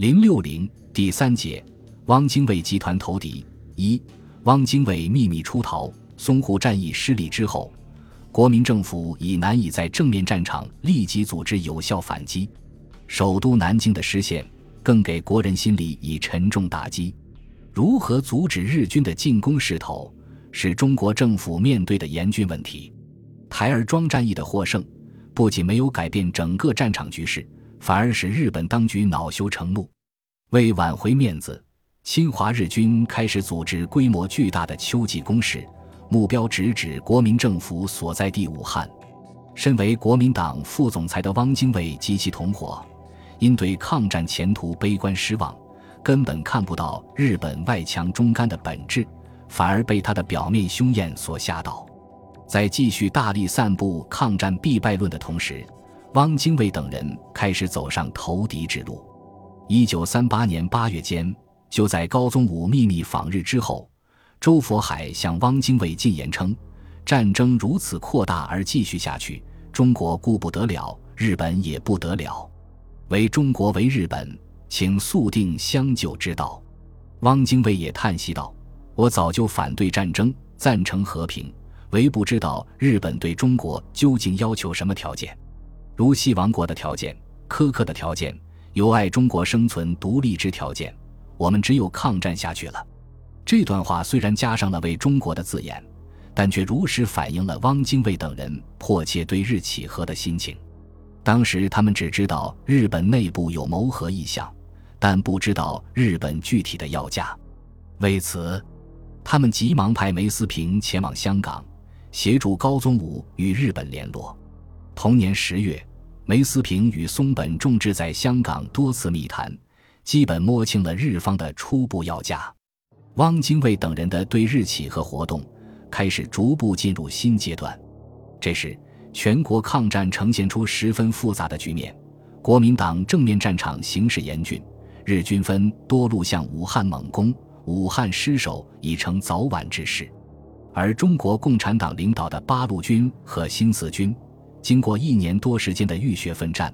零六零第三节，汪精卫集团投敌一。汪精卫秘密出逃，淞沪战役失利之后，国民政府已难以在正面战场立即组织有效反击，首都南京的失陷更给国人心里以沉重打击。如何阻止日军的进攻势头，是中国政府面对的严峻问题。台儿庄战役的获胜，不仅没有改变整个战场局势，反而使日本当局恼羞成怒。为挽回面子。侵华日军开始组织规模巨大的秋季攻势，目标直指国民政府所在地武汉。身为国民党副总裁的汪精卫及其同伙，因对抗战前途悲观失望，根本看不到日本外强中干的本质，反而被他的表面凶焰所吓倒。在继续大力散布抗战必败论的同时，汪精卫等人开始走上投敌之路。一九三八年八月间。就在高宗武秘密访日之后，周佛海向汪精卫进言称：“战争如此扩大而继续下去，中国顾不得了，日本也不得了。为中国为日本，请速定相救之道。”汪精卫也叹息道：“我早就反对战争，赞成和平，唯不知道日本对中国究竟要求什么条件，如系亡国的条件、苛刻的条件、有碍中国生存独立之条件。”我们只有抗战下去了。这段话虽然加上了“为中国”的字眼，但却如实反映了汪精卫等人迫切对日企和的心情。当时他们只知道日本内部有谋和意向，但不知道日本具体的要价。为此，他们急忙派梅思平前往香港，协助高宗武与日本联络。同年十月，梅思平与松本重治在香港多次密谈。基本摸清了日方的初步要价，汪精卫等人的对日企和活动开始逐步进入新阶段。这时，全国抗战呈现出十分复杂的局面，国民党正面战场形势严峻，日军分多路向武汉猛攻，武汉失守已成早晚之事。而中国共产党领导的八路军和新四军，经过一年多时间的浴血奋战，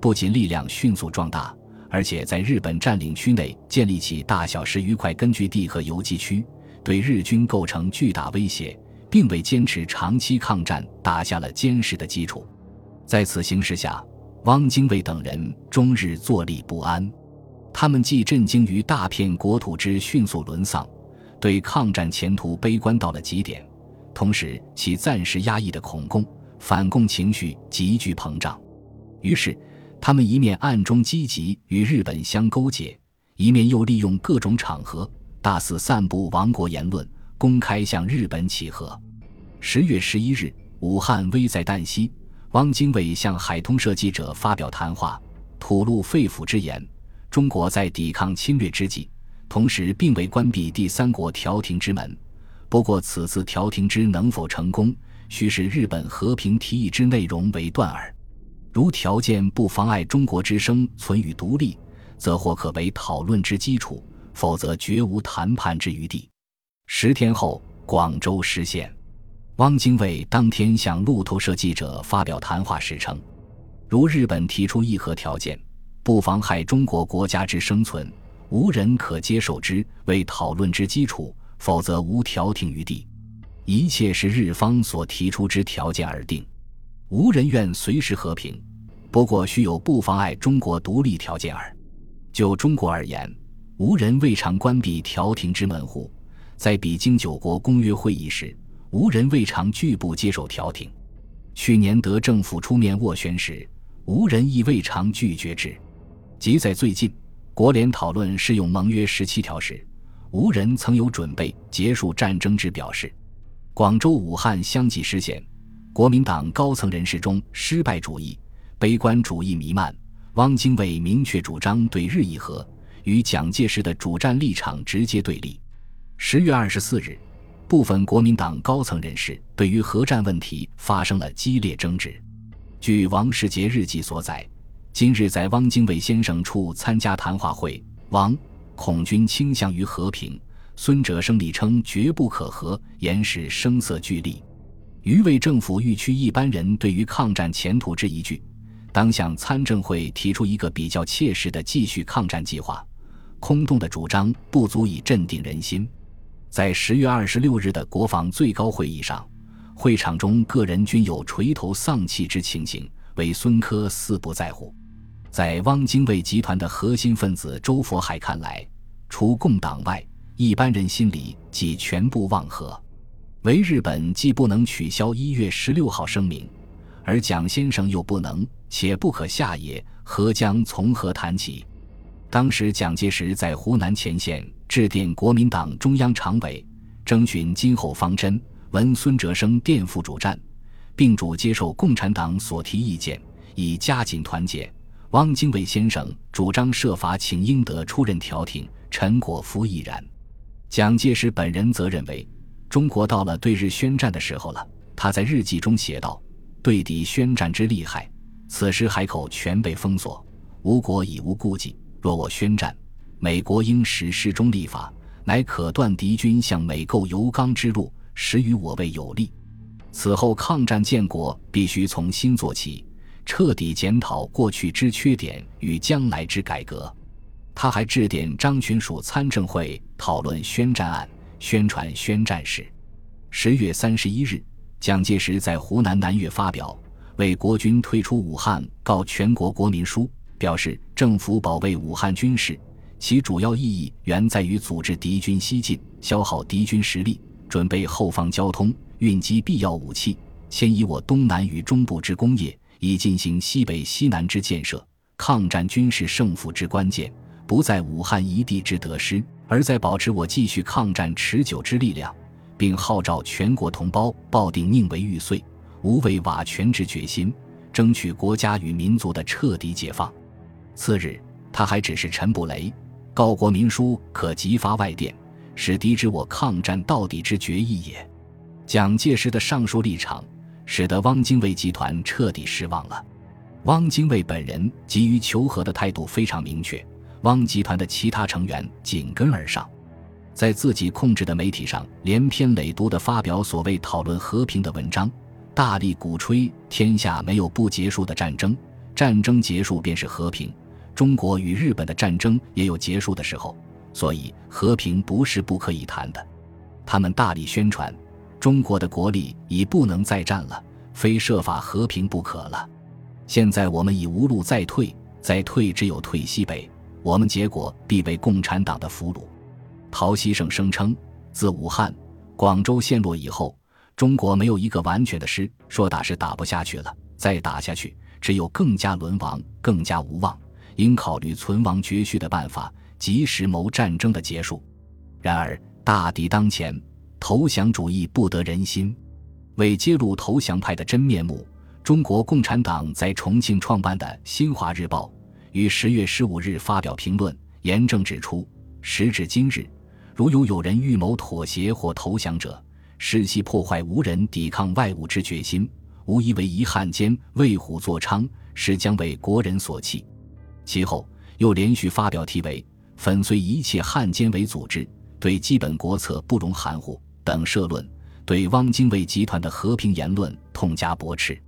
不仅力量迅速壮大。而且在日本占领区内建立起大小十余块根据地和游击区，对日军构成巨大威胁，并为坚持长期抗战打下了坚实的基础。在此形势下，汪精卫等人终日坐立不安。他们既震惊于大片国土之迅速沦丧，对抗战前途悲观到了极点，同时其暂时压抑的恐共、反共情绪急剧膨胀。于是。他们一面暗中积极与日本相勾结，一面又利用各种场合大肆散布亡国言论，公开向日本乞和。十月十一日，武汉危在旦夕，汪精卫向海通社记者发表谈话，吐露肺腑之言：中国在抵抗侵略之际，同时并未关闭第三国调停之门。不过，此次调停之能否成功，须视日本和平提议之内容为断耳。如条件不妨碍中国之声存与独立，则或可为讨论之基础；否则绝无谈判之余地。十天后，广州失陷。汪精卫当天向路透社记者发表谈话时称：“如日本提出议和条件，不妨害中国国家之生存，无人可接受之，为讨论之基础；否则无调停余地。一切是日方所提出之条件而定。”无人愿随时和平，不过须有不妨碍中国独立条件耳。就中国而言，无人未尝关闭调停之门户。在比经九国公约会议时，无人未尝拒不接受调停。去年德政府出面斡旋时，无人亦未尝拒绝之。即在最近，国联讨论适用盟约十七条时，无人曾有准备结束战争之表示。广州、武汉相继失陷。国民党高层人士中失败主义、悲观主义弥漫。汪精卫明确主张对日议和，与蒋介石的主战立场直接对立。十月二十四日，部分国民党高层人士对于核战问题发生了激烈争执。据王世杰日记所载，今日在汪精卫先生处参加谈话会，王孔军倾向于和平，孙哲生力称绝不可和，言使声色俱厉。余为政府欲驱一般人对于抗战前途之疑惧，当向参政会提出一个比较切实的继续抗战计划，空洞的主张不足以镇定人心。在十月二十六日的国防最高会议上，会场中个人均有垂头丧气之情形，为孙科似不在乎。在汪精卫集团的核心分子周佛海看来，除共党外，一般人心里即全部忘和。唯日本既不能取消一月十六号声明，而蒋先生又不能且不可下也，何将从何谈起？当时蒋介石在湖南前线致电国民党中央常委，征询今后方针，闻孙哲生电副主战，并主接受共产党所提意见，以加紧团结。汪精卫先生主张设法请英德出任调停，陈果夫亦然。蒋介石本人则认为，中国到了对日宣战的时候了。他在日记中写道：“对敌宣战之厉害，此时海口全被封锁，吴国已无顾忌。若我宣战，美国应实施中立法，乃可断敌军向美购油钢之路，实与我为有利。此后抗战建国，必须从新做起。”彻底检讨过去之缺点与将来之改革。他还致电张群署参政会讨论宣战案，宣传宣战时。十月三十一日，蒋介石在湖南南岳发表为国军退出武汉告全国国民书，表示政府保卫武汉军事，其主要意义原在于组织敌军西进，消耗敌军实力，准备后方交通，运积必要武器，迁移我东南与中部之工业。以进行西北、西南之建设，抗战军事胜负之关键不在武汉一地之得失，而在保持我继续抗战持久之力量，并号召全国同胞抱定宁为玉碎、无为瓦全之决心，争取国家与民族的彻底解放。次日，他还指示陈布雷告国民书可急发外电，使敌之我抗战到底之决议也。蒋介石的上述立场。使得汪精卫集团彻底失望了。汪精卫本人急于求和的态度非常明确，汪集团的其他成员紧跟而上，在自己控制的媒体上连篇累牍地发表所谓讨论和平的文章，大力鼓吹天下没有不结束的战争，战争结束便是和平。中国与日本的战争也有结束的时候，所以和平不是不可以谈的。他们大力宣传。中国的国力已不能再战了，非设法和平不可了。现在我们已无路再退，再退只有退西北，我们结果必被共产党的俘虏。陶希圣声称，自武汉、广州陷落以后，中国没有一个完全的师，说打是打不下去了，再打下去只有更加沦亡，更加无望。应考虑存亡绝续的办法，及时谋战争的结束。然而大敌当前。投降主义不得人心。为揭露投降派的真面目，中国共产党在重庆创办的《新华日报》于十月十五日发表评论，严正指出：时至今日，如有有人预谋妥协或投降者，实系破坏无人抵抗外物之决心，无疑为遗汉奸、为虎作伥，是将为国人所弃。其后又连续发表题为“粉碎一切汉奸为组织，对基本国策不容含糊”。等社论对汪精卫集团的和平言论痛加驳斥，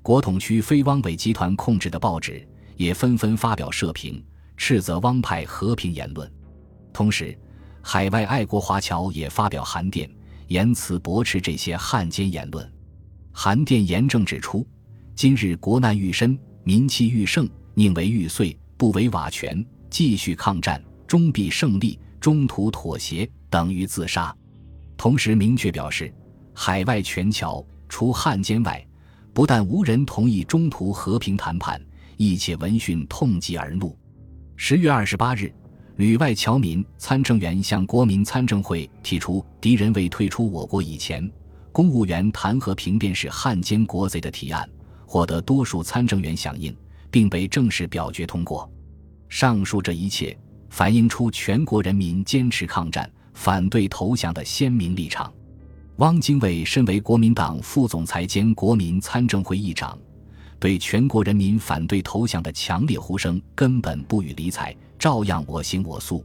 国统区非汪伪集团控制的报纸也纷纷发表社评，斥责汪派和平言论。同时，海外爱国华侨也发表函电，言辞驳斥这些汉奸言论。函电严正指出：今日国难愈深，民气愈盛，宁为玉碎，不为瓦全。继续抗战，终必胜利；中途妥协，等于自杀。同时明确表示，海外全侨除汉奸外，不但无人同意中途和平谈判，一切闻讯痛击而怒。十月二十八日，旅外侨民参政员向国民参政会提出，敌人未退出我国以前，公务员谈和平便是汉奸国贼的提案，获得多数参政员响应，并被正式表决通过。上述这一切，反映出全国人民坚持抗战。反对投降的鲜明立场。汪精卫身为国民党副总裁兼国民参政会议长，对全国人民反对投降的强烈呼声根本不予理睬，照样我行我素。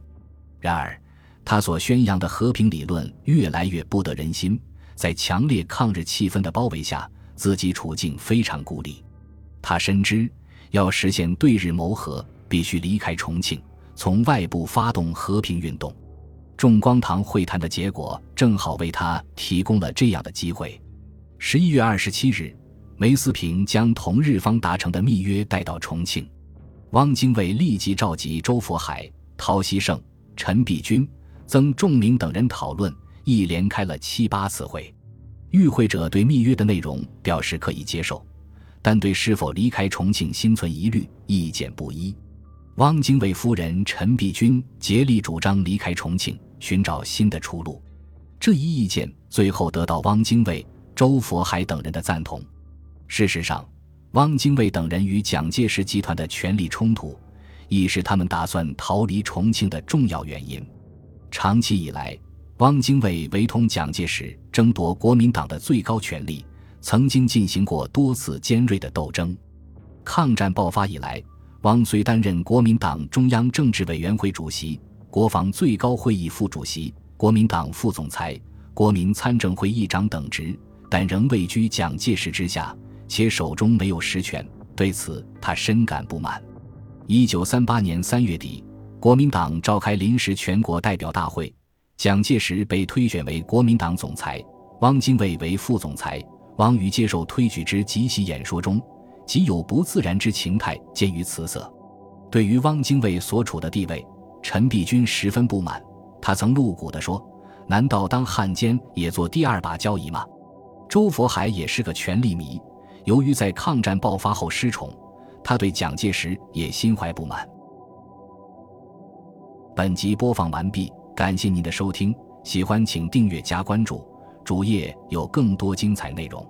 然而，他所宣扬的和平理论越来越不得人心，在强烈抗日气氛的包围下，自己处境非常孤立。他深知，要实现对日谋和，必须离开重庆，从外部发动和平运动。众光堂会谈的结果正好为他提供了这样的机会。十一月二十七日，梅思平将同日方达成的密约带到重庆，汪精卫立即召集周佛海、陶希圣、陈璧君、曾仲明等人讨论，一连开了七八次会。与会者对密约的内容表示可以接受，但对是否离开重庆心存疑虑，意见不一。汪精卫夫人陈璧君竭力主张离开重庆，寻找新的出路。这一意见最后得到汪精卫、周佛海等人的赞同。事实上，汪精卫等人与蒋介石集团的权力冲突，亦是他们打算逃离重庆的重要原因。长期以来，汪精卫为同蒋介石争夺国民党的最高权力，曾经进行过多次尖锐的斗争。抗战爆发以来，汪虽担任国民党中央政治委员会主席、国防最高会议副主席、国民党副总裁、国民参政会议长等职，但仍位居蒋介石之下，且手中没有实权。对此，他深感不满。一九三八年三月底，国民党召开临时全国代表大会，蒋介石被推选为国民党总裁，汪精卫为副总裁。汪于接受推举之即席演说中。极有不自然之情态见于此色。对于汪精卫所处的地位，陈璧君十分不满。他曾露骨地说：“难道当汉奸也做第二把交椅吗？”周佛海也是个权力迷。由于在抗战爆发后失宠，他对蒋介石也心怀不满。本集播放完毕，感谢您的收听，喜欢请订阅加关注，主页有更多精彩内容。